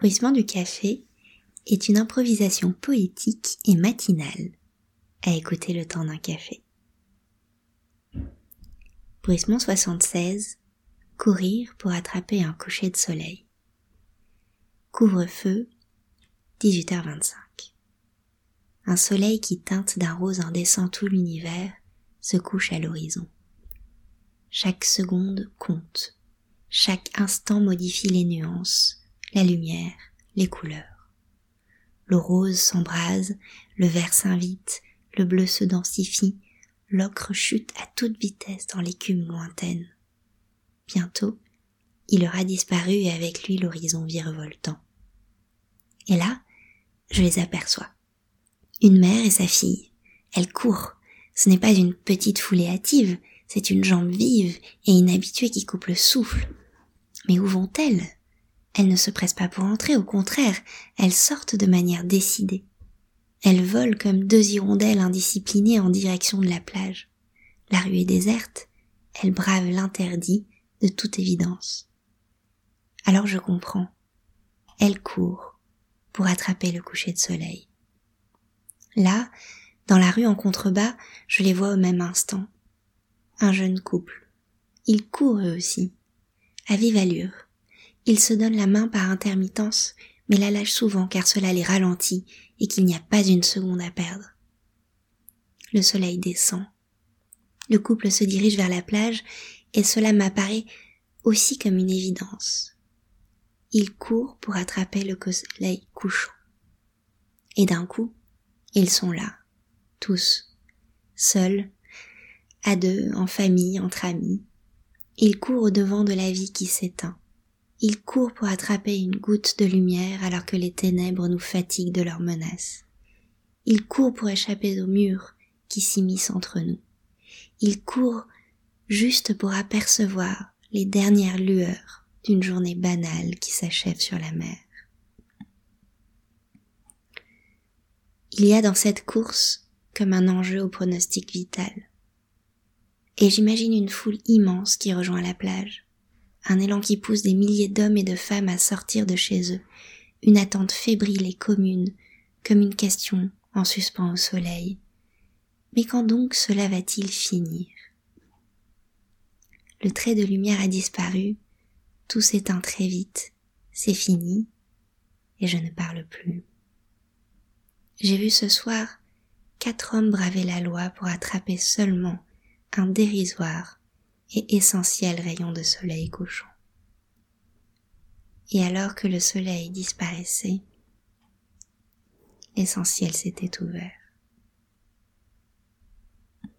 Bruissement du café est une improvisation poétique et matinale à écouter le temps d'un café. Bruissement 76 Courir pour attraper un coucher de soleil. Couvre-feu 18h25 Un soleil qui teinte d'un rose indécent tout l'univers se couche à l'horizon. Chaque seconde compte. Chaque instant modifie les nuances, la lumière, les couleurs. Le rose s'embrase, le vert s'invite, le bleu se densifie, l'ocre chute à toute vitesse dans l'écume lointaine. Bientôt, il aura disparu et avec lui l'horizon virevoltant. Et là, je les aperçois. Une mère et sa fille. Elles courent. Ce n'est pas une petite foulée hâtive, c'est une jambe vive et inhabituée qui coupe le souffle. Mais où vont-elles? Elles ne se pressent pas pour entrer, au contraire, elles sortent de manière décidée. Elles volent comme deux hirondelles indisciplinées en direction de la plage. La rue est déserte, elles bravent l'interdit de toute évidence. Alors je comprends. Elles courent pour attraper le coucher de soleil. Là, dans la rue en contrebas, je les vois au même instant. Un jeune couple. Ils courent eux aussi, à vive allure. Ils se donnent la main par intermittence, mais la lâchent souvent car cela les ralentit et qu'il n'y a pas une seconde à perdre. Le soleil descend. Le couple se dirige vers la plage et cela m'apparaît aussi comme une évidence. Ils courent pour attraper le soleil couchant. Et d'un coup, ils sont là, tous, seuls, à deux, en famille, entre amis. Ils courent au devant de la vie qui s'éteint. Ils courent pour attraper une goutte de lumière alors que les ténèbres nous fatiguent de leurs menaces. Ils courent pour échapper aux murs qui s'immiscent entre nous. Ils courent juste pour apercevoir les dernières lueurs d'une journée banale qui s'achève sur la mer. Il y a dans cette course comme un enjeu au pronostic vital. Et j'imagine une foule immense qui rejoint la plage un élan qui pousse des milliers d'hommes et de femmes à sortir de chez eux, une attente fébrile et commune, comme une question en suspens au soleil. Mais quand donc cela va-t-il finir? Le trait de lumière a disparu, tout s'éteint très vite, c'est fini, et je ne parle plus. J'ai vu ce soir quatre hommes braver la loi pour attraper seulement un dérisoire et essentiel rayon de soleil couchant. Et alors que le soleil disparaissait, l'essentiel s'était ouvert.